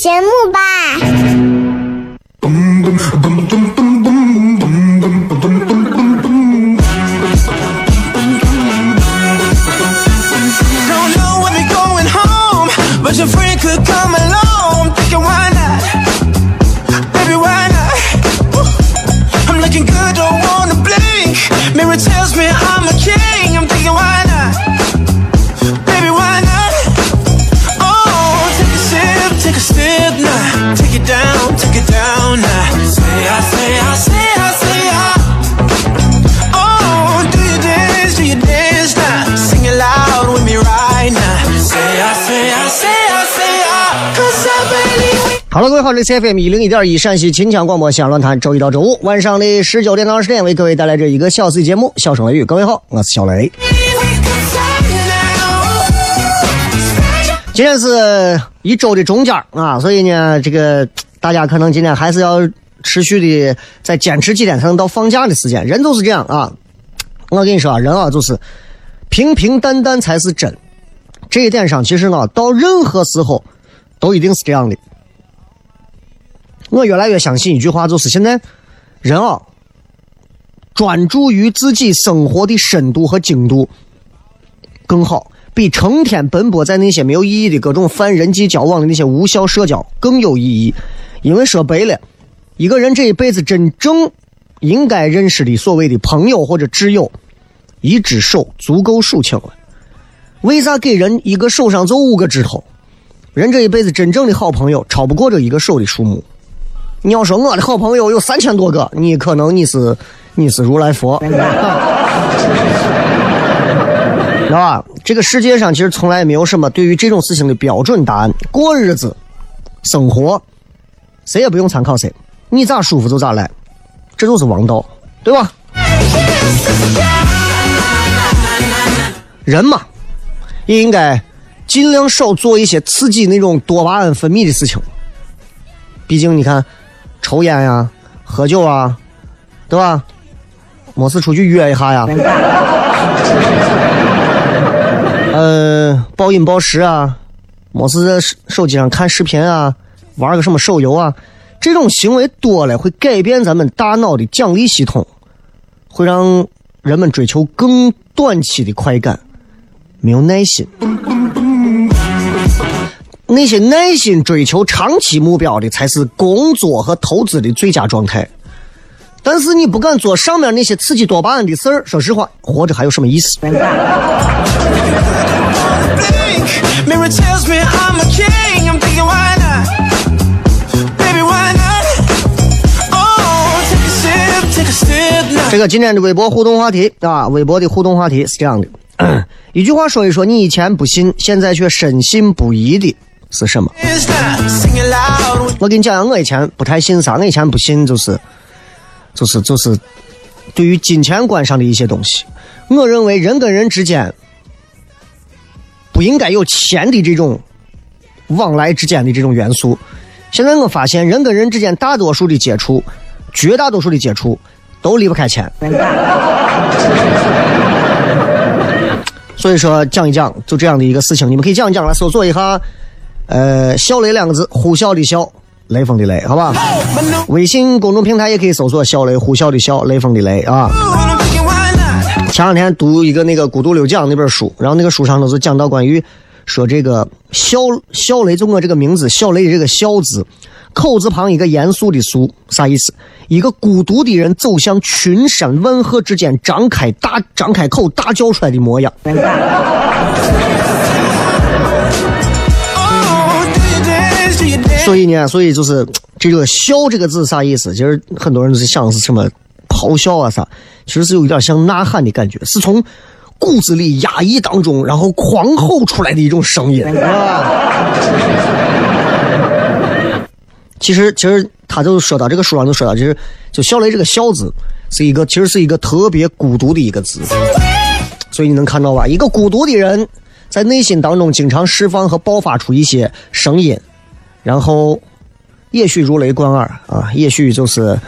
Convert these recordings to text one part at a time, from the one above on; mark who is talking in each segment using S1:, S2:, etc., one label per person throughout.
S1: 节目吧。
S2: 好了，各位好，这是 FM 一零一点一陕西秦腔广播西安论坛，周一到周五晚上的十九点到二十点，为各位带来这一个小时的节目《笑声雷雨》。各位好，我是小雷。今天是一周的中间啊，所以呢，这个大家可能今天还是要持续的再坚持几天才能到放假的时间。人就是这样啊，我跟你说啊，人啊就是平平淡淡才是真。这一点上，其实呢，到任何时候都一定是这样的。我越来越相信一句话，就是现在人啊，专注于自己生活的深度和精度更好，比成天奔波在那些没有意义的各种泛人际交往的那些无效社交更有意义。因为说白了，一个人这一辈子真正应该认识的所谓的朋友或者挚友，一只手足够数清了。为啥给人一个手上就五个指头？人这一辈子真正的好朋友超不过这一个手的数目。你要说我的好朋友有三千多个，你可能你是你是如来佛，知道吧？这个世界上其实从来没有什么对于这种事情的标准答案。过日子、生活，谁也不用参考谁，你咋舒服就咋来，这就是王道，对吧？人嘛，也应该尽量少做一些刺激那种多巴胺分泌的事情。毕竟你看。抽烟呀，喝酒啊，对吧？没事出去约一下呀。呃，暴饮暴食啊，没事在手机上看视频啊，玩个什么手游啊，这种行为多了会改变咱们大脑的奖励系统，会让人们追求更短期的快感，没有耐心。那些耐心追求长期目标的，才是工作和投资的最佳状态。但是你不敢做上面那些刺激多巴胺的事儿，说实话，活着还有什么意思？这个今天的微博互动话题啊，微博的互动话题是这样的：一句话说一说你以前不信，现在却深信不疑的。是什么？我跟你讲，我以前不太信啥，我以前不信就是，就是就是，对于金钱观上的一些东西，我认为人跟人之间不应该有钱的这种往来之间的这种元素。现在我发现，人跟人之间大多数的接触，绝大多数的接触都离不开钱。所以说讲一讲就这样的一个事情，你们可以讲一讲来搜索一下，呃，小雷两个字，呼啸的啸，雷锋的雷，好吧？微信公众平台也可以搜索小雷，呼啸的啸，雷锋的雷啊。前两天读一个那个《孤独六讲》那本书，然后那个书上都是讲到关于说这个笑笑雷，就我这个名字笑雷的这个笑字，口字旁一个严肃的肃，啥意思？一个孤独的人走向群山万壑之间，张开大张开口大叫出来的模样。所以呢，所以就是这个“笑”这个字啥意思？其实很多人都是想是什么咆哮啊啥，其实是有一点像呐喊的感觉，是从骨子里压抑当中，然后狂吼出来的一种声音啊。其实，其实他就说到这个书上就说到，就是就笑雷这个“笑”字是一个，其实是一个特别孤独的一个字。所以你能看到吧？一个孤独的人在内心当中经常释放和爆发出一些声音。然后，也许如雷贯耳啊，也许就是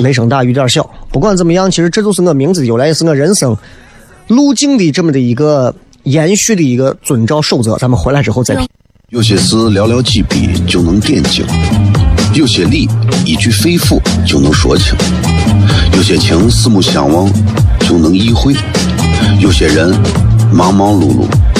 S2: 雷声大雨点小。不管怎么样，其实这就是我名字由来，也是我人生路径的这么的一个延续的一个遵照守则。咱们回来之后再评。
S3: 有些事寥寥几笔就能点睛，有些理一句肺腑就能说清，有些情四目相望就能意会，有些人忙忙碌碌。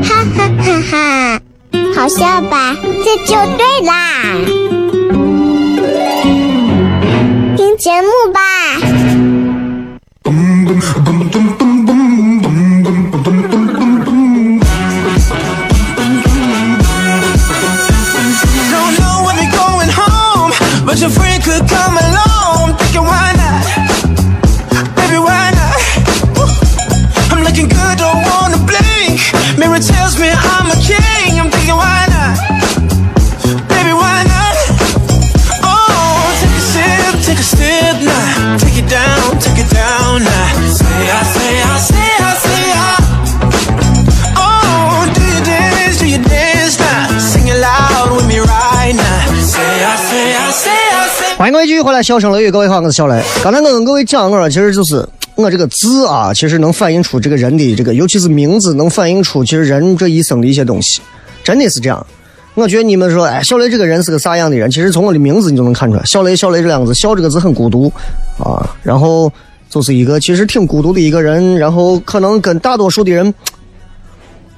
S1: 哈哈哈哈，好笑吧？这就对啦，听节目吧。
S2: 欢迎各位继续回来，笑声雷雨，各位好，我是小雷。刚才我跟各位讲，我说其实就是我这个字啊，其实能反映出这个人的这个，尤其是名字，能反映出其实人这一生的一些东西，真的是这样。我觉得你们说，哎，小雷这个人是个啥样的人？其实从我的名字你就能看出来，小雷，小雷这两个字，笑这个字很孤独啊，然后就是一个其实挺孤独的一个人，然后可能跟大多数的人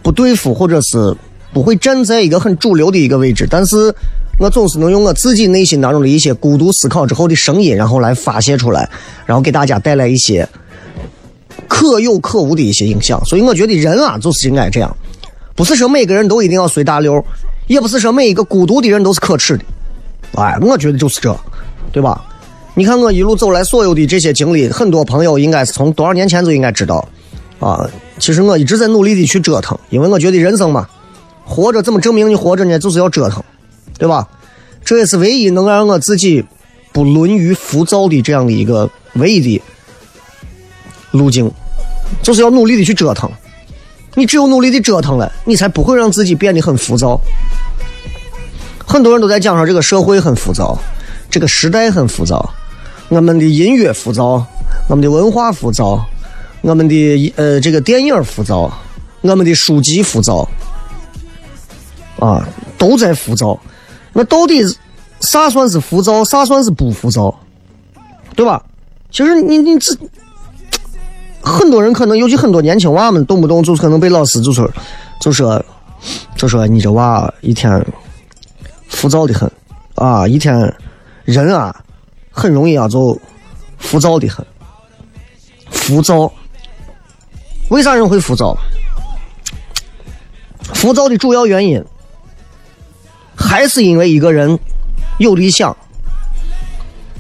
S2: 不对付，或者是不会站在一个很主流的一个位置，但是。我总是能用我自己内心当中的一些孤独思考之后的声音，然后来发泄出来，然后给大家带来一些可有可无的一些影响。所以我觉得人啊，就是应该这样，不是说每个人都一定要随大流，也不是说每一个孤独的人都是可耻的。哎，我觉得就是这，对吧？你看我一路走来所有的这些经历，很多朋友应该是从多少年前就应该知道啊。其实我一直在努力的去折腾，因为我觉得人生嘛，活着怎么证明你活着呢？就是要折腾。对吧？这也是唯一能让我自己不沦于浮躁的这样的一个唯一的路径，就是要努力的去折腾。你只有努力的折腾了，你才不会让自己变得很浮躁。很多人都在讲说这个社会很浮躁，这个时代很浮躁，我们的音乐浮躁，我们的文化浮躁，我们的呃这个电影浮躁，我们的书籍浮躁，啊，都在浮躁。那到底啥算是浮躁，啥算是不浮躁，对吧？其实你你自，很多人可能，尤其很多年轻娃们，动不动就可能被老师就说，就说，就说你这娃一天浮躁的很啊，一天人啊很容易啊就浮躁的很，浮躁。为啥人会浮躁？浮躁的主要原因还是因为一个人有理想，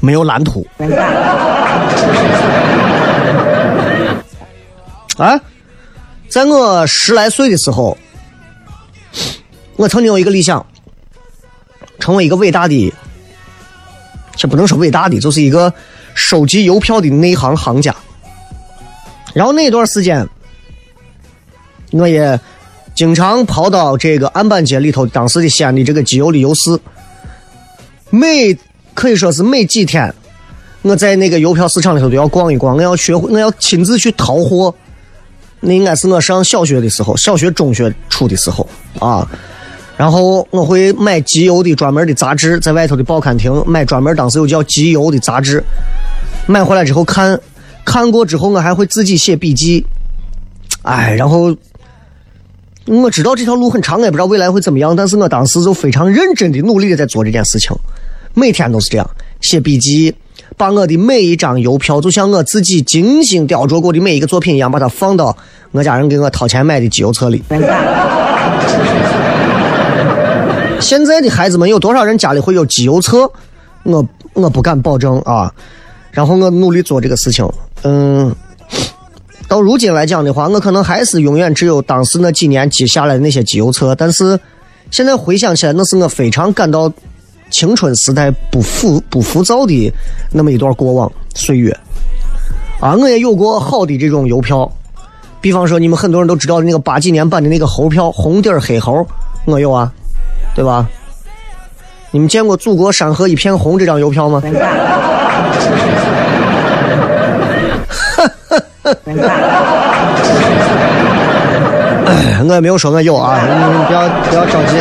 S2: 没有蓝图。啊，在我十来岁的时候，我曾经有一个理想，成为一个伟大的，这不能说伟大的，就是一个收集邮票的内行行家。然后那段时间，我也经常跑到这个安板街里头，当时的西安的这个机邮的邮市，每可以说是每几天，我在那个邮票市场里头都要逛一逛，我要学会，我要亲自去淘货。那应该是我上小学的时候，小学中学初的时候啊。然后我会买集邮的专门的杂志，在外头的报刊亭买专门当时有叫集邮的杂志，买回来之后看，看过之后我还会自己写笔记。哎，然后我知道这条路很长，也不知道未来会怎么样，但是我当时就非常认真的努力的在做这件事情，每天都是这样写笔记。把我的每一张邮票，就像我自己精心雕琢过的每一个作品一样，把它放到我家人给我掏钱买的集邮册里。现在的孩子们有多少人家里会有集邮册？我我不敢保证啊。然后我努力做这个事情，嗯，到如今来讲的话，我可能还是永远只有当时那几年积下来的那些集邮册，但是现在回想起来，那是我非常感到。青春时代不浮不浮躁的那么一段过往岁月啊，我也有过好的这种邮票，比方说你们很多人都知道的那个八几年版的那个猴票，红底儿黑猴，我有啊，对吧？你们见过“祖国山河一片红”这张邮票吗？我也没有说我有啊，你们不要不要着急。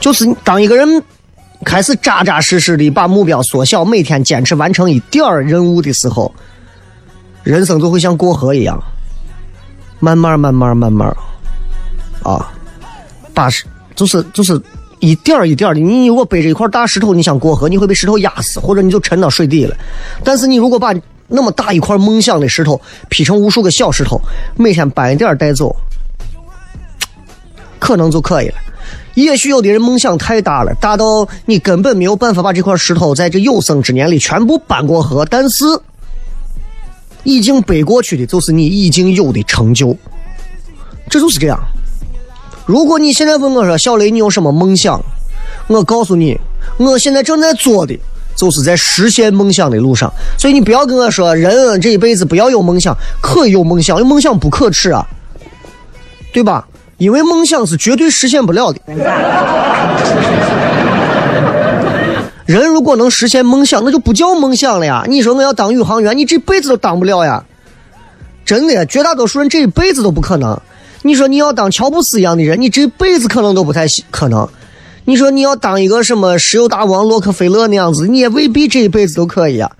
S2: 就是当一个人开始扎扎实实的把目标缩小，每天坚持完成一点儿任务的时候，人生就会像过河一样，慢慢慢慢慢慢啊，把石就是就是一点儿一点儿的。你如果背着一块大石头，你想过河，你会被石头压死，或者你就沉到水底了。但是你如果把那么大一块梦想的石头劈成无数个小石头，每天搬一点带走，可能就可以了。也许有的人梦想太大了，大到你根本没有办法把这块石头在这有生之年里全部搬过河。但是，已经背过去的，就是你已经有的成就。这就是这样。如果你现在问我说：“小雷，你有什么梦想？”我告诉你，我现在正在做的，就是在实现梦想的路上。所以你不要跟我说，人这一辈子不要有梦想，可以有梦想，有梦想不可耻啊，对吧？因为梦想是绝对实现不了的。人如果能实现梦想，那就不叫梦想了呀！你说我要当宇航员，你这辈子都当不了呀！真的，绝大多数人这一辈子都不可能。你说你要当乔布斯一样的人，你这辈子可能都不太可能。你说你要当一个什么石油大王洛克菲勒那样子，你也未必这一辈子都可以啊。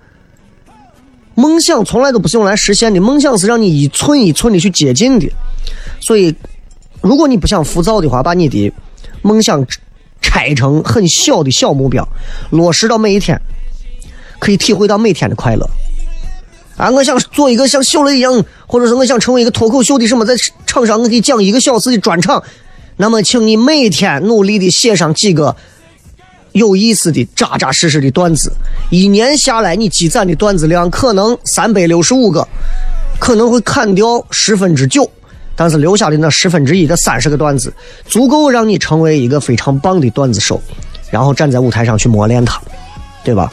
S2: 梦想从来都不是用来实现的，梦想是让你一寸一寸的去接近的，所以。如果你不想浮躁的话，把你的梦想拆成很小的小目标，落实到每一天，可以体会到每天的快乐。啊，我想做一个像小雷一样，或者是我想成为一个脱口秀的什么，在场上我可以讲一个小时的专场。那么，请你每天努力的写上几个有意思的、扎扎实实的段子。一年下来，你积攒的段子量可能三百六十五个，可能会砍掉十分之九。但是留下的那十分之一的三十个段子，足够让你成为一个非常棒的段子手，然后站在舞台上去磨练它，对吧？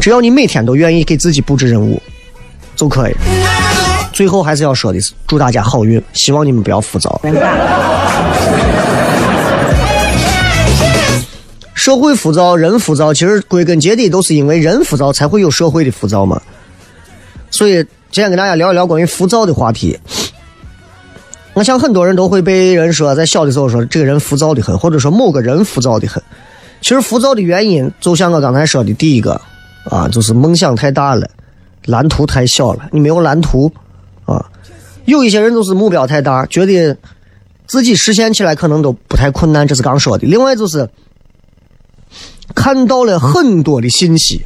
S2: 只要你每天都愿意给自己布置任务，就可以。最后还是要说的是，祝大家好运，希望你们不要浮躁。社会浮躁，人浮躁，其实归根结底都是因为人浮躁才会有社会的浮躁嘛。所以今天跟大家聊一聊关于浮躁的话题。我想很多人都会被人说，在小的时候说这个人浮躁的很，或者说某个人浮躁的很。其实浮躁的原因，就像我刚才说的第一个，啊，就是梦想太大了，蓝图太小了，你没有蓝图啊。有一些人就是目标太大，觉得自己实现起来可能都不太困难，这是刚说的。另外就是看到了很多的信息，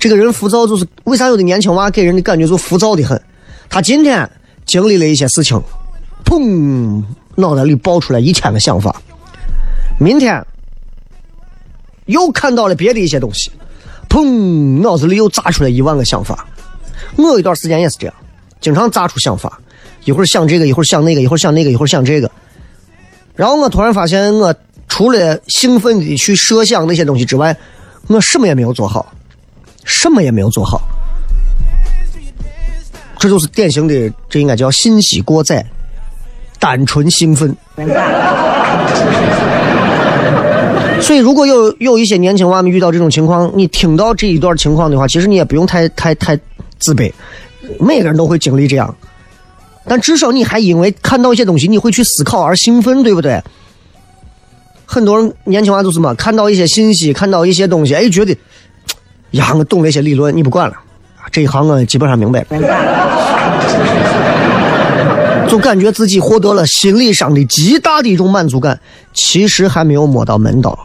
S2: 这个人浮躁，就是为啥有的年轻娃给人的感觉就浮躁的很？他今天经历了一些事情，砰，脑袋里爆出来一千个想法，明天又看到了别的一些东西，砰，脑子里又炸出来一万个想法。我有一段时间也是这样。经常炸出想法，一会儿想这个，一会儿想那个，一会儿想那个，一会儿想这个。然后我突然发现，我除了兴奋的去设想那些东西之外，我什么也没有做好，什么也没有做好。这就是典型的，这应该叫信息过载，单纯兴奋。所以，如果有有一些年轻娃们遇到这种情况，你听到这一段情况的话，其实你也不用太太太自卑。每个人都会经历这样，但至少你还因为看到一些东西，你会去思考而兴奋，对不对？很多人年轻娃就是嘛，看到一些信息，看到一些东西，哎，觉得 呀，我懂了一些理论，你不管了，这一行我基本上明白了，就感觉自己获得了心理上的极大的一种满足感，其实还没有摸到门道。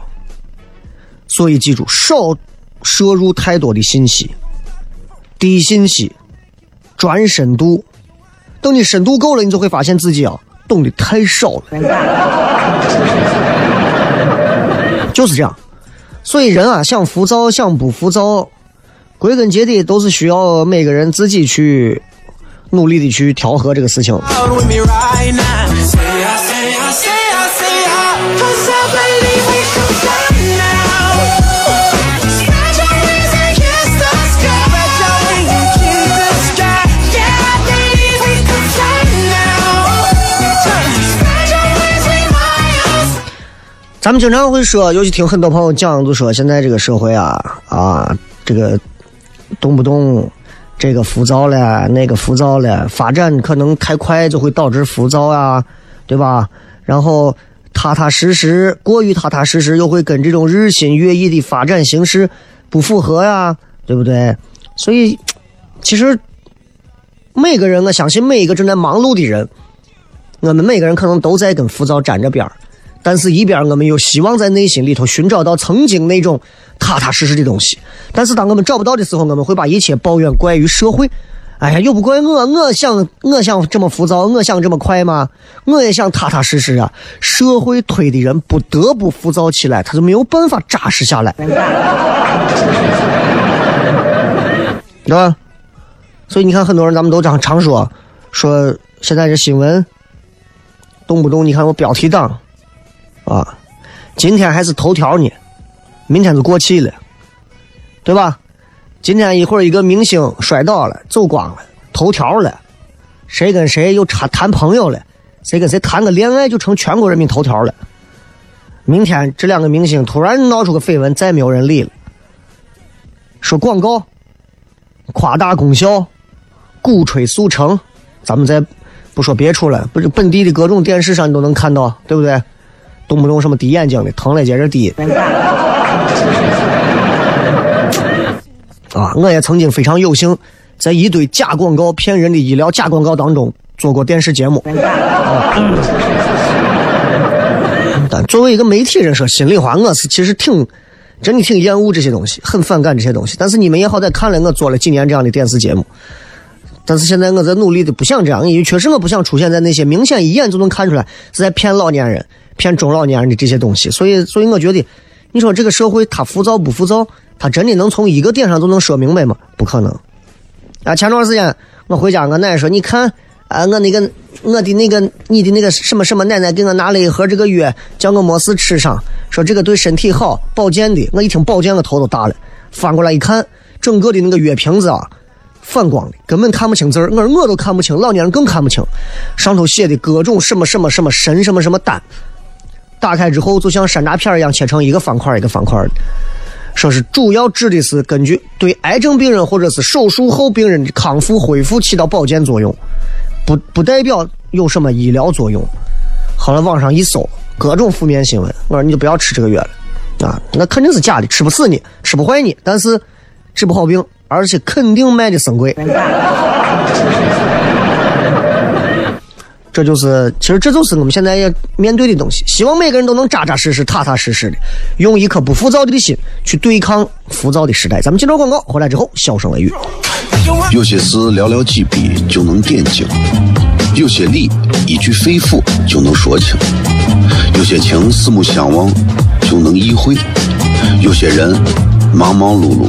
S2: 所以记住，少摄入太多的信息，低信息。专深度，等你深度够了，你就会发现自己啊懂得太少了，就是这样。所以人啊，想浮躁，想不浮躁，归根结底都是需要每个人自己去努力的去调和这个事情。咱们经常会说，尤其听很多朋友讲，就说现在这个社会啊啊，这个动不动这个浮躁了，那个浮躁了，发展可能太快就会导致浮躁啊，对吧？然后踏踏实实，过于踏踏实实又会跟这种日新月异的发展形势不符合呀，对不对？所以，其实每个人，我相信每一个正在忙碌的人，我们每个人可能都在跟浮躁沾着边儿。但是，一边我们又希望在内心里头寻找到曾经那种踏踏实实的东西。但是，当我们找不到的时候，我们会把一切抱怨怪于社会。哎呀，又不怪我，我想我想这么浮躁，我想这么快吗？我也想踏踏实实啊。社会推的人不得不浮躁起来，他就没有办法扎实下来，对吧？所以你看，很多人咱们都常常说，说现在这新闻动不动你看我标题党。啊，今天还是头条呢，明天就过气了，对吧？今天一会儿一个明星摔倒了，走光了，头条了；谁跟谁又谈谈朋友了，谁跟谁谈个恋爱就成全国人民头条了。明天这两个明星突然闹出个绯闻，再没有人理了。说广告，夸大功效，鼓吹速成，咱们再不说别处了，不是本地的各种电视上你都能看到，对不对？动不动什么滴眼睛的，疼了接着滴。啊，我也曾经非常有幸，在一堆假广告骗人的医疗假广告当中做过电视节目。啊但作为一个媒体人说心里话，我是其实挺，真的挺厌恶这些东西，很反感这些东西。但是你们也好歹看了我做了几年这样的电视节目。但是现在我在努力的不想这样，因为确实我不想出现在那些明显一眼就能看出来是在骗老年人。骗中老年人的这些东西，所以，所以我觉得，你说这个社会它浮躁不浮躁？它真的能从一个点上就能说明白吗？不可能。啊，前段时间我回家，我奶奶说：“你看，啊，我那个我的那个你的那个什么什么奶奶给我拿了一盒这个药，叫我没事吃上，说这个对身体好，保健的。”我一听保健，我头都大了。翻过来一看，整个的那个药瓶子啊，反光的，根本看不清字儿。我说我都看不清，老年人更看不清，上头写的各种什么什么什么神什么什么丹。打开之后，就像山楂片一样切成一个方块一个方块的，说是主要指的是根据对癌症病人或者是手术后病人的康复恢复起到保健作用，不不代表有什么医疗作用。好了，网上一搜，各种负面新闻，我说你就不要吃这个药了，啊，那肯定是假的，吃不死你，吃不坏你，但是治不好病，而且肯定卖的生贵。这就是，其实这就是我们现在要面对的东西。希望每个人都能扎扎实实、踏踏实实的，用一颗不浮躁的心去对抗浮躁的时代。咱们接着广告，回来之后笑声雷雨。
S3: 有些事寥寥几笔就能点睛，有些理一句肺腑就能说清，有些情四目相望就能意会，有些人忙忙碌碌。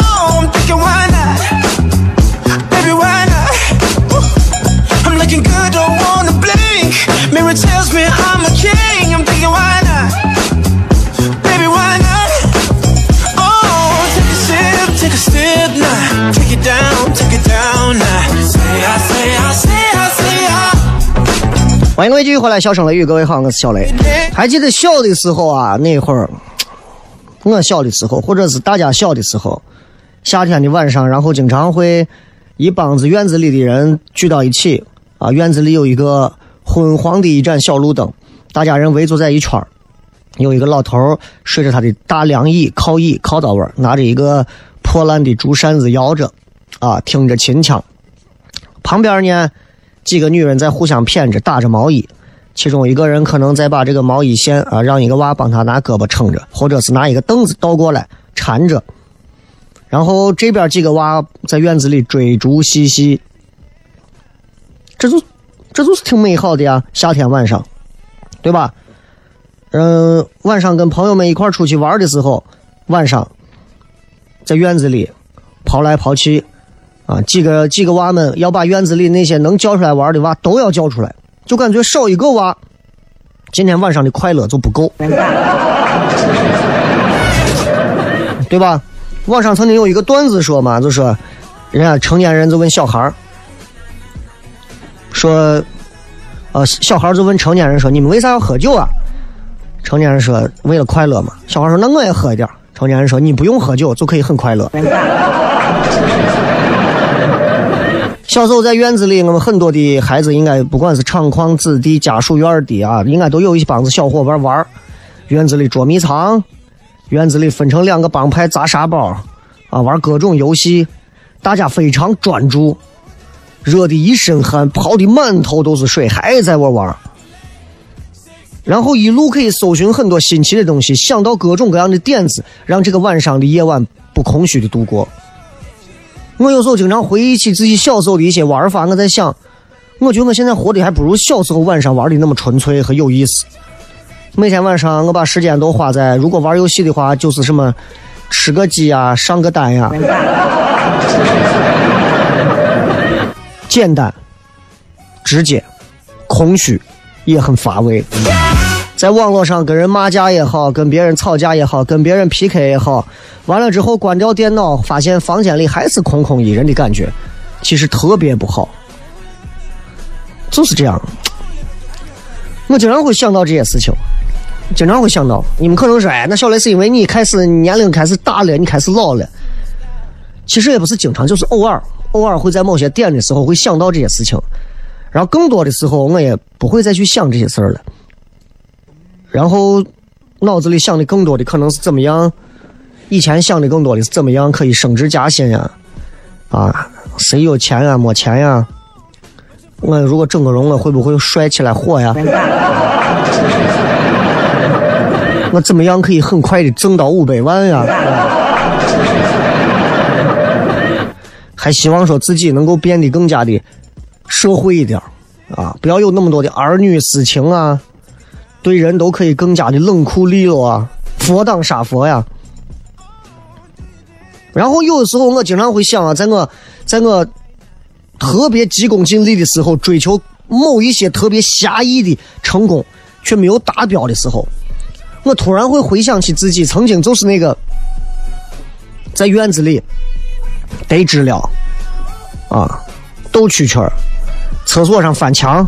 S2: 欢迎各位继续回来，笑声雷雨，各位好，我是小雷。还记得小的时候啊，那会儿，我小的时候，或者是大家小的时候，夏天的晚上，然后经常会一帮子院子里的人聚到一起啊，院子里有一个昏黄的一盏小路灯，大家人围坐在一圈有一个老头睡着他的大凉椅靠椅靠到位，拿着一个破烂的竹扇子摇着，啊，听着秦腔，旁边呢。几个女人在互相谝着，打着毛衣，其中一个人可能在把这个毛衣线啊，让一个娃帮他拿胳膊撑着，或者是拿一个凳子倒过来缠着。然后这边几个娃在院子里追逐嬉戏，这就这就是挺美好的呀，夏天晚上，对吧？嗯，晚上跟朋友们一块出去玩的时候，晚上在院子里跑来跑去。啊，几个几个娃们要把院子里那些能叫出来玩的娃都要叫出来，就感觉少一个娃，今天晚上的快乐就不够，对吧？网上曾经有一个段子说嘛，就说，人家成年人就问小孩说，呃，小孩就问成年人说，你们为啥要喝酒啊？成年人说，为了快乐嘛。小孩说，那我也喝一点。成年人说，你不用喝酒就可以很快乐。小时候在院子里，我们很多的孩子应该不管是厂矿子弟、家属院的啊，应该都有一帮子小伙伴玩院子里捉迷藏，院子里分成两个帮派砸沙包，啊，玩各种游戏，大家非常专注，热的一身汗，跑的满头都是水，还在玩玩。然后一路可以搜寻很多新奇的东西，想到各种各样的点子，让这个晚上的夜晚不空虚的度过。我有时候经常回忆起自己小时候的一些玩法，我在想，我觉得我现在活的还不如小时候晚上玩的那么纯粹和有意思。每天晚上我把时间都花在，如果玩游戏的话，就是什么吃个鸡呀、上个单呀，简单、直接、空虚，也很乏味。在网络上跟人骂架也好，跟别人吵架也好，跟别人 PK 也好，完了之后关掉电脑，发现房间里还是空空一人的感觉，其实特别不好。就是这样，我经常会想到这些事情，经常会想到。你们可能说，哎，那小雷是因为你开始年龄开始大了，你开始老了。其实也不是经常，就是偶尔，偶尔会在某些点的时候会想到这些事情。然后更多的时候，我也不会再去想这些事儿了。然后脑子里想的更多的可能是怎么样，以前想的更多的是怎么样可以升职加薪呀，啊，谁有钱呀，没钱呀？我如果整个容了，会不会帅起来火呀？我怎么样可以很快的挣到五百万呀？还希望说自己能够变得更加的社会一点啊，不要有那么多的儿女私情啊，对人都可以更加的冷酷利落啊，佛当杀佛呀。然后有的时候我经常会想啊，在我，在我特别急功近利的时候，追求某一些特别狭义的成功却没有达标的时候，我突然会回想起自己曾经就是那个在院子里。得知了，啊，斗蛐蛐儿，厕所上翻墙，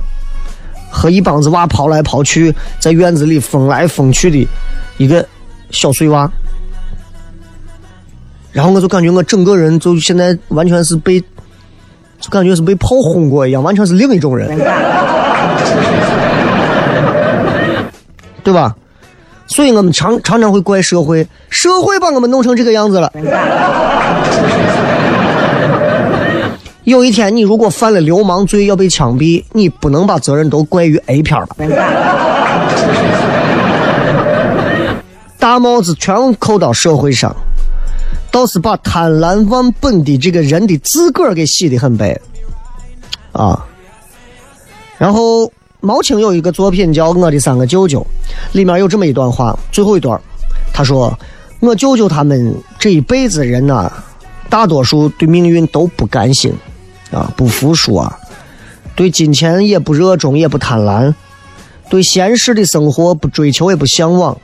S2: 和一帮子娃跑来跑去，在院子里疯来疯去的一个小碎娃。然后我就感觉我整个人就现在完全是被，就感觉是被炮轰过一样，完全是另一种人，对吧？所以我们常常常会怪社会，社会把我们弄成这个样子了。有一天，你如果犯了流氓罪要被枪毙，你不能把责任都怪于 A 片吧？大帽子全扣到社会上，倒是把贪婪忘本的这个人的自个儿给洗得很白啊。然后毛青有一个作品叫《我的三个舅舅》，里面有这么一段话，最后一段，他说：“我舅舅他们这一辈子人呐，大多数对命运都不甘心。”啊，不服输啊！对金钱也不热衷，也不贪婪；对现实的生活不追求，也不向往。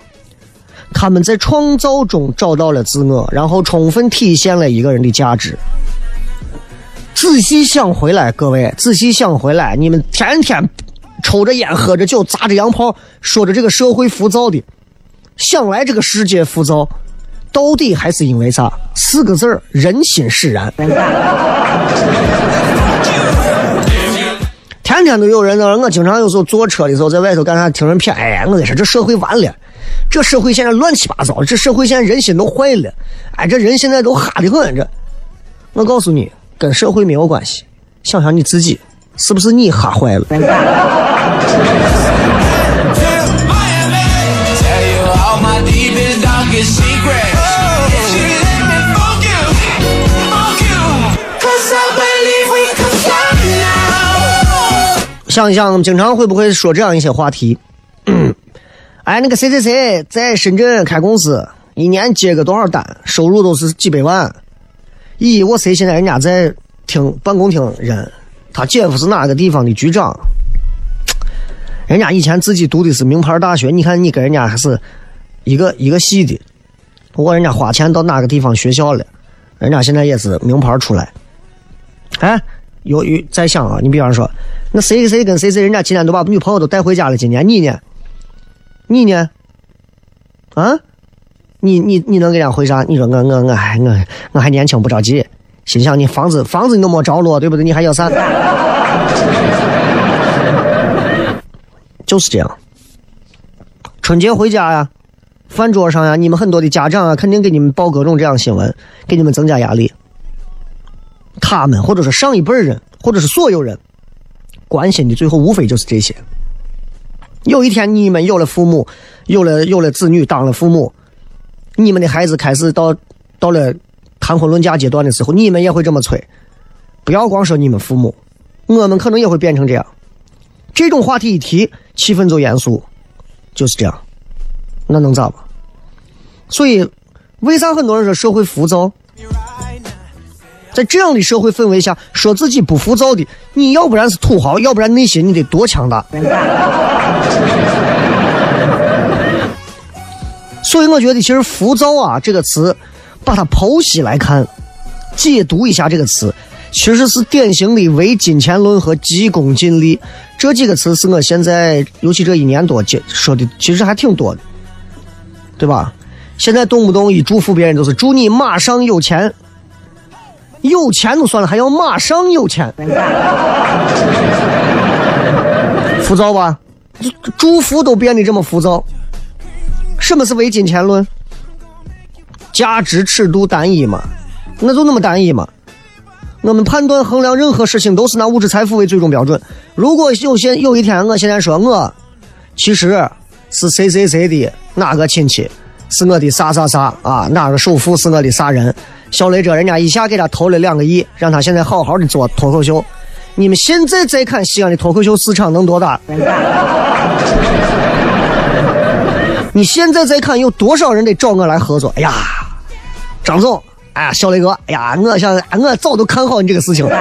S2: 他们在创造中找到了自我，然后充分体现了一个人的价值。仔细想回来，各位，仔细想回来，你们天天抽着烟、喝着酒、砸着洋炮，说着这个社会浮躁的，想来这个世界浮躁。到底还是因为啥？四个字儿：人心使然。天天都有人那，我经常有时候坐车的时候，在外头干啥，听人谝。哎，我跟你说，这社会完了，这社会现在乱七八糟，这社会现在人心都坏了。哎，这人现在都哈的很。这，我告诉你，跟社会没有关系。想想你自己，是不是你哈坏了？想想，经常会不会说这样一些话题？哎，那个谁谁谁在深圳开公司，一年接个多少单，收入都是几百万。咦，我谁现在人家在厅办公厅人，他姐夫是哪个地方的局长？人家以前自己读的是名牌大学，你看你跟人家还是一个一个系的。不过人家花钱到哪个地方学校了，人家现在也是名牌出来。哎。有有在想啊，你比方说，那谁谁跟谁谁，人家今天都把女朋友都带回家了，今年你呢？你呢？啊？你你你能给人家回啥？你说我我我还我我还年轻不着急，心想你房子房子你都没着落，对不对？你还要啥？就是这样。春节回家呀，饭桌上呀，你们很多的家长啊，肯定给你们报各种这样新闻，给你们增加压力。他们或者说上一辈人，或者是所有人关心的，最后无非就是这些。有一天你们有了父母，有了有了子女，当了父母，你们的孩子开始到到了谈婚论嫁阶段的时候，你们也会这么催。不要光说你们父母，我们可能也会变成这样。这种话题一提，气氛就严肃，就是这样。那能咋办？所以，为啥很多人说社会浮躁？在这样的社会氛围下，说自己不浮躁的，你要不然是土豪，要不然内心你得多强大。所以我觉得，其实“浮躁”啊这个词，把它剖析来看，解读一下这个词，其实是典型的唯金钱论和急功近利这几个词，是我现在尤其这一年多接说的，其实还挺多的，对吧？现在动不动一祝福别人，都是祝你马上有钱。有钱就算了，还要马上有钱。浮躁吧？祝福都变得这么浮躁。什么是唯金钱论？价值尺度单一嘛？那就那么单一嘛？我们判断衡量任何事情都是拿物质财富为最终标准。如果有些有一天我现在说我其实是谁谁谁的哪个亲戚，是我的啥啥啥啊？哪个首富是我的啥人？小雷这人家一下给他投了两个亿，让他现在好好的做脱口秀。你们现在再看西安的脱口秀市场能多大？你现在再看有多少人得找我来合作？哎呀，张总，哎呀，小雷哥，哎呀，我想，我早都看好你这个事情了。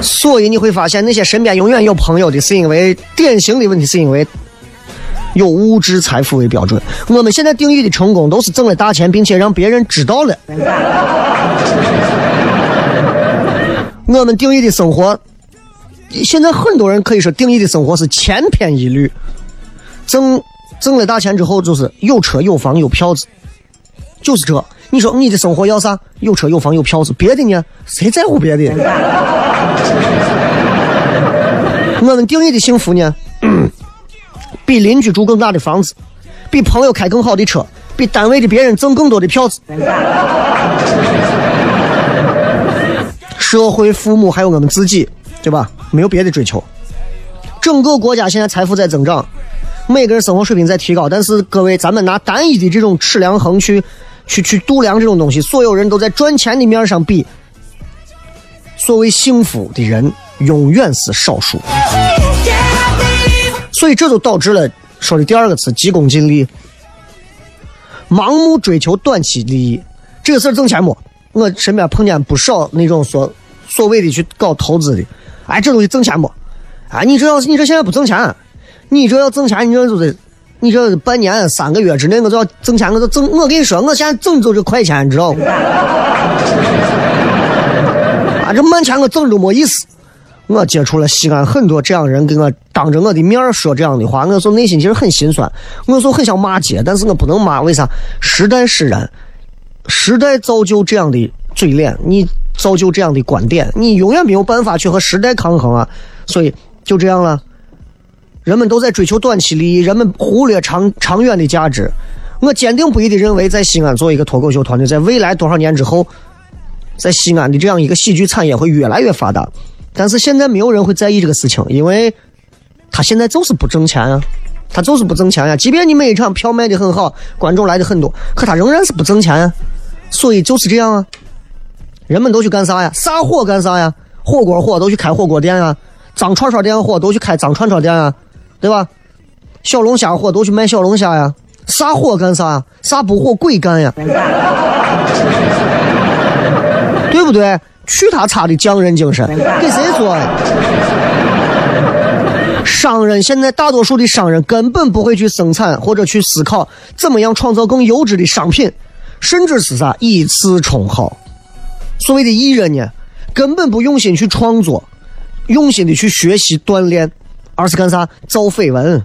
S2: 所以你会发现，那些身边永远有朋友的，是因为典型的问题，是因为有物质财富为标准。我们现在定义的成功，都是挣了大钱，并且让别人知道了。我们定义的生活，现在很多人可以说定义的生活是千篇一律，挣挣了大钱之后就是有车有房有票子，就是这。你说你的生活要啥？有车有房有票子，别的呢？谁在乎别的？我们定义的幸福呢？比邻居住更大的房子，比朋友开更好的车，比单位的别人挣更多的票子。社会、父母还有我们自己，对吧？没有别的追求。整个国家现在财富在增长，每个人生活水平在提高，但是各位，咱们拿单一的这种尺量衡去。去去度量这种东西，所有人都在赚钱的面上比，所谓幸福的人永远是少数，所以这就导致了说的第二个词急功近利，盲目追求短期利益，这个事儿挣钱不？我身边碰见不少那种所所谓的去搞投资的，哎，这东西挣钱不？哎，你这要是你这现在不挣钱，你这要挣钱，你这就得。你这半年三个月之内，我就要挣钱，我就挣。我跟你说，我现在挣就是快钱，你知道不？啊，这慢钱我挣都没意思。我接触了西安很多这样人，给我当着我的面说这样的话，我说内心其实很心酸。我说很想骂街，但是我不能骂，为啥？时代使然，时代造就这样的嘴脸，你造就这样的观点，你永远没有办法去和时代抗衡啊。所以就这样了。人们都在追求短期利益，人们忽略长长远的价值。我坚定不移的认为，在西安做一个脱口秀团队，在未来多少年之后，在西安的这样一个喜剧产业会越来越发达。但是现在没有人会在意这个事情，因为他现在就是不挣钱啊，他就是不挣钱呀。即便你每一场票卖的很好，观众来的很多，可他仍然是不挣钱啊。所以就是这样啊，人们都去干啥呀？啥火干啥呀？火锅火都去开火锅店啊，脏串串店火都去开脏串串店啊。对吧？小龙虾火都去卖小龙虾呀，啥火干啥呀？啥不火鬼干呀？对不对？去他擦的匠人精神，给谁说呀？商人现在大多数的商人根本不会去生产或者去思考怎么样创造更优质的商品，甚至是啥以次充好。所谓的艺人呢，根本不用心去创作，用心的去学习锻炼。而是干啥？造绯闻，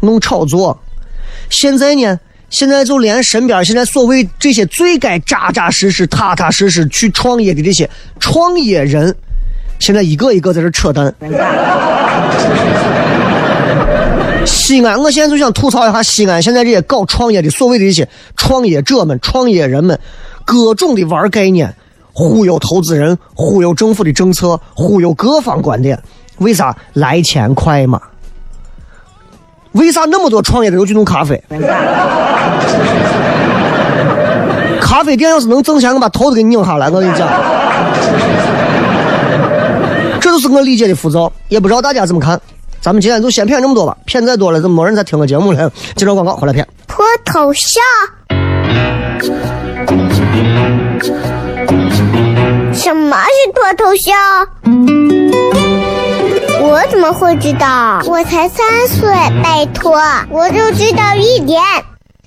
S2: 弄炒作。现在呢？现在就连身边现在所谓这些最该扎扎实实、踏踏实实去创业的这些创业人，现在一个一个在这扯淡。西安，我现在就想吐槽一下西安现在这些搞创业的所谓的一些创业者们、创业人们，各种的玩概念，忽悠投资人，忽悠政府的政策，忽悠各方观点。为啥来钱快嘛？为啥那么多创业的都去弄咖啡？咖啡店要是能挣钱，我把头都给拧下来。我跟你讲，这就是我理解的浮躁。也不知道大家怎么看。咱们今天就先骗这么多吧，骗再多了，怎么没人再听个节目了？接着广告，回来骗。
S1: 脱头像？什么是脱头像？我怎么会知道？我才三岁，拜托，我就知道一点。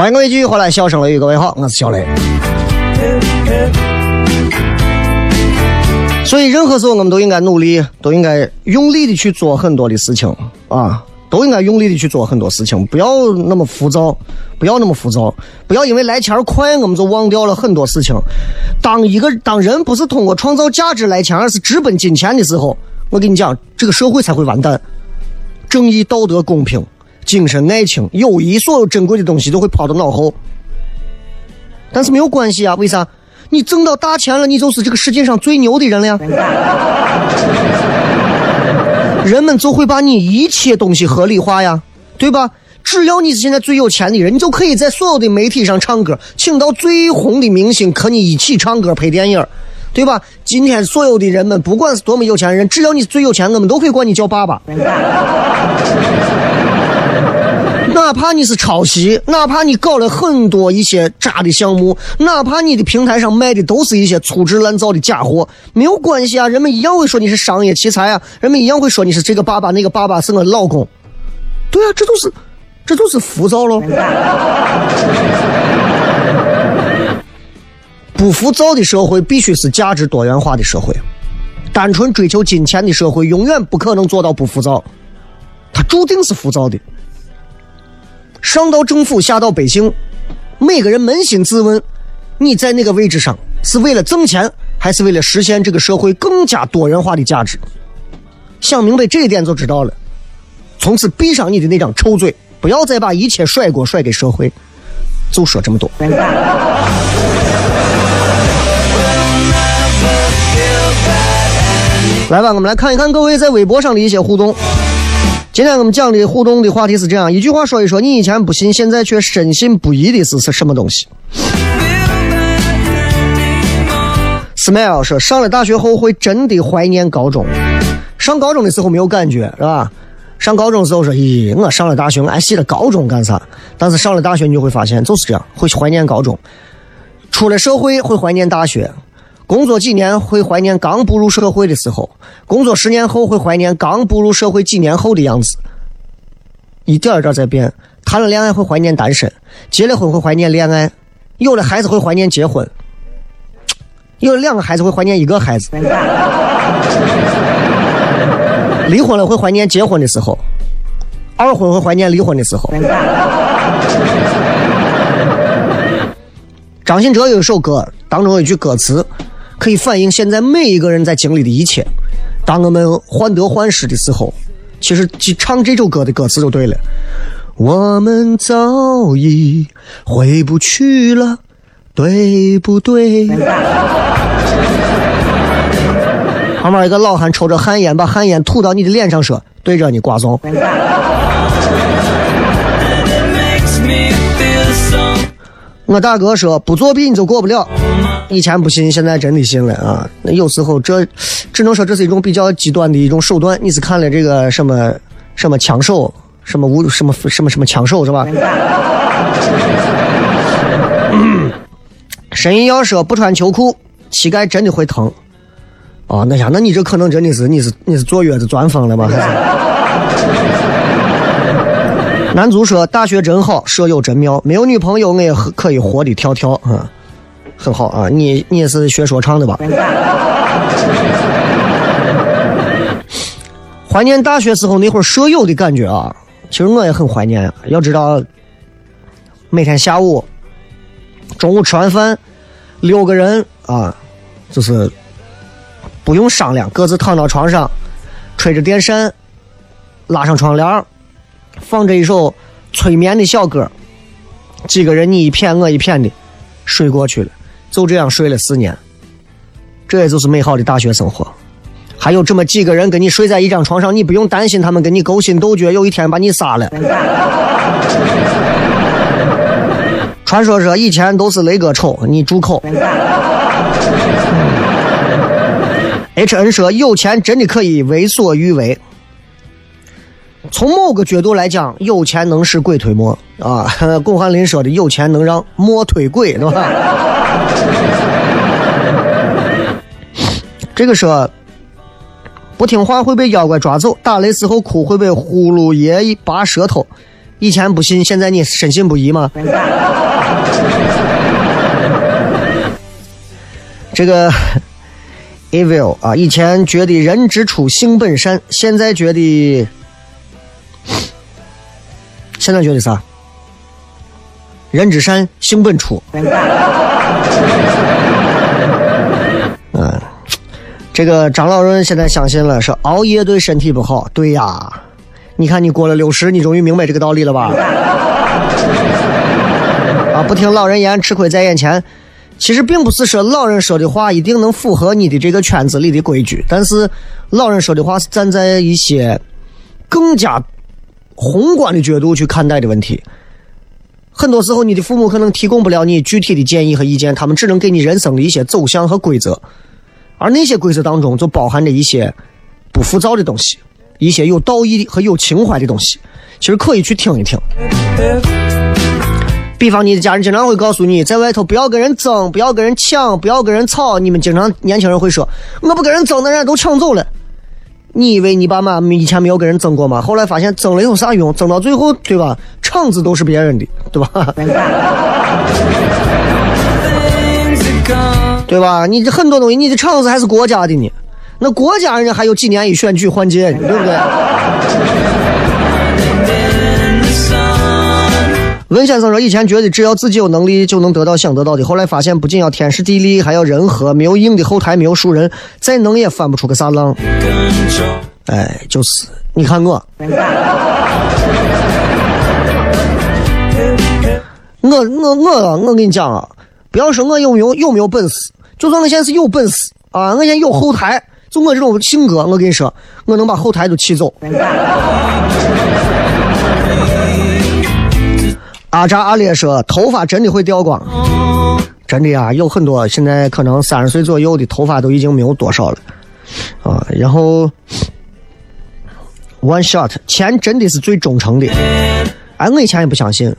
S2: 欢迎各位继续回来，笑声雷雨，各位好，我是小雷。所以任何时候我们都应该努力，都应该用力的去做很多的事情啊，都应该用力的去做很多事情，不要那么浮躁，不要那么浮躁，不要因为来钱快，我们就忘掉了很多事情。当一个当人不是通过创造价值来钱，而是直奔金钱的时候，我跟你讲，这个社会才会完蛋。正义、道德、公平、精神、爱情、友谊，所有珍贵的东西都会抛到脑后。但是没有关系啊，为啥？你挣到大钱了，你就是这个世界上最牛的人了呀。人们就会把你一切东西合理化呀，对吧？只要你是现在最有钱的人，你就可以在所有的媒体上唱歌，请到最红的明星和你一起唱歌、拍电影，对吧？今天所有的人们，不管是多么有钱的人，只要你是最有钱，我们都可以管你叫爸爸。哪怕你是抄袭，哪怕你搞了很多一些渣的项目，哪怕你的平台上卖的都是一些粗制滥造的假货，没有关系啊，人们一样会说你是商业奇才啊，人们一样会说你是这个爸爸那个爸爸是我老公，对啊，这都是，这都是浮躁喽。不浮躁的社会必须是价值多元化的社会，单纯追求金钱的社会永远不可能做到不浮躁，它注定是浮躁的。上到政府，下到百姓，每个人扪心自问：你在那个位置上是为了挣钱，还是为了实现这个社会更加多元化的价值？想明白这一点就知道了。从此闭上你的那张臭嘴，不要再把一切甩锅甩给社会。就说这么多。来吧，我们来看一看各位在微博上的一些互动。今天我们讲的互动的话题是这样：一句话说一说你以前不信，现在却深信不疑的是是什么东西？Smile 说，上了大学后会真的怀念高中。上高中的时候没有感觉，是吧？上高中的时候说，咦，我上了大学，我还记得高中干啥？但是上了大学，你就会发现就是这样，会怀念高中。出了社会会怀念大学，工作几年会怀念刚步入社会的时候，工作十年后会怀念刚步入社会几年后的样子，一点一点在变。谈了恋爱会怀念单身，结了婚会怀念恋爱，有了孩子会怀念结婚，有了两个孩子会怀念一个孩子，离婚了会怀念结婚的时候，二婚会怀念离婚的时候。张信哲有一首歌，当中有一句歌词，可以反映现在每一个人在经历的一切。当我们患得患失的时候，其实去唱这首歌的歌词就对了。我们早已回不去了，对不对？旁边一个老汉抽着旱烟，把旱烟吐到你的脸上，说：“对着你瓜怂。”我大哥说不作弊你就过不了，以前不信，现在真的信了啊！那有时候这只能说这是一种比较极端的一种手段。你是看了这个什么什么枪手，什么无什么什么什么枪手是吧？神医要说不穿秋裤，膝盖真的会疼。哦，那呀，那你这可能真的是你是你是坐月子钻风了吗？还是？男足说：“大学真好，舍友真妙，没有女朋友我也可以活的跳跳啊，很好啊。你你也是学说唱的吧？怀念大学时候那会儿舍友的感觉啊，其实我也很怀念啊。要知道，每天下午、中午吃完饭，六个人啊，就是不用商量，各自躺到床上，吹着电扇，拉上窗帘，放着一首催眠的小歌，几个人你一片我一片的睡过去了，就这样睡了四年，这也就是美好的大学生活。还有这么几个人跟你睡在一张床上，你不用担心他们跟你勾心斗角，有一天把你杀了。传说说以前都是雷哥丑，你住口。H N 说有钱真的可以为所欲为。从某个角度来讲，有钱能使鬼推磨啊。巩汉林说的有钱能让磨推鬼，对吧？这个说不听话会被妖怪抓走，打雷时候哭会被呼噜爷一拔舌头。以前不信，现在你深信不疑吗？这个 evil 啊，以前觉得人之初性本善，现在觉得，现在觉得啥？人之善，性本初。嗯，这个张老人现在相信了，说熬夜对身体不好。对呀，你看你过了六十，你终于明白这个道理了吧？啊，不听老人言，吃亏在眼前。其实并不是说老人说的话一定能符合你的这个圈子里的规矩，但是老人说的话是站在一些更加宏观的角度去看待的问题。很多时候，你的父母可能提供不了你具体的建议和意见，他们只能给你人生的一些走向和规则，而那些规则当中就包含着一些不浮躁的东西，一些有道义和有情怀的东西，其实可以去听一听。比方你的家人经常会告诉你，在外头不要跟人争，不要跟人抢，不要跟人吵。你们经常年轻人会说，我不跟人争，那人家都抢走了。你以为你爸妈以前没有跟人争过吗？后来发现争了有啥用？争到最后，对吧？厂子都是别人的，对吧？对吧？你这很多东西，你的厂子还是国家的呢。那国家人家还有几年一选举换届呢，对不对？文先生说：“以前觉得只要自己有能力就能得到想得到的，后来发现不仅要天时地利，还要人和。没有硬的后台，没有熟人，再能也翻不出个啥浪。哎，就是你看我，我我我我跟你讲啊，不要说我有没有有没有本事，就算我现在是有本事啊，我现在有后台，就我这种性格，我跟你说，我能把后台都气走。”阿扎阿列说：“头发真的会掉光，真的呀，有很多现在可能三十岁左右的头发都已经没有多少了啊。然后，one shot，钱真的是最忠诚的。哎，我以前也不相信，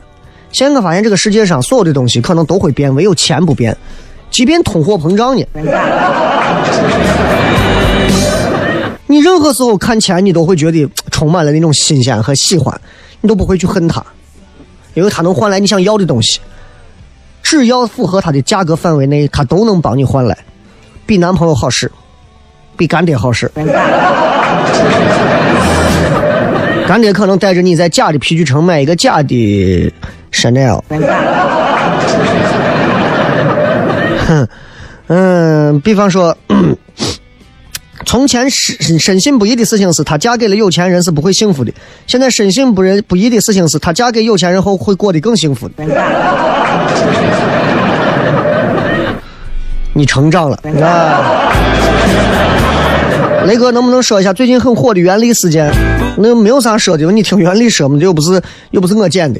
S2: 现在我发现这个世界上所有的东西可能都会变，唯有钱不变。即便通货膨胀呢，你任何时候看钱，你都会觉得充满了那种新鲜和喜欢，你都不会去恨它。”因为它能换来你想要的东西，只要符合它的价格范围内，它都能帮你换来，比男朋友好使，比干爹好使。干爹可能带着你在假的皮具城买一个假的 Chanel。哼，嗯，比方说。从前深深信不疑的事情是，她嫁给了有钱人是不会幸福的。现在深信不仁不疑的事情是，她嫁给有钱人后会过得更幸福。你成长了啊！雷哥，能不能说一下最近很火的原力事件？那没有啥说的，你听原力说嘛，又不是又不是我剪的。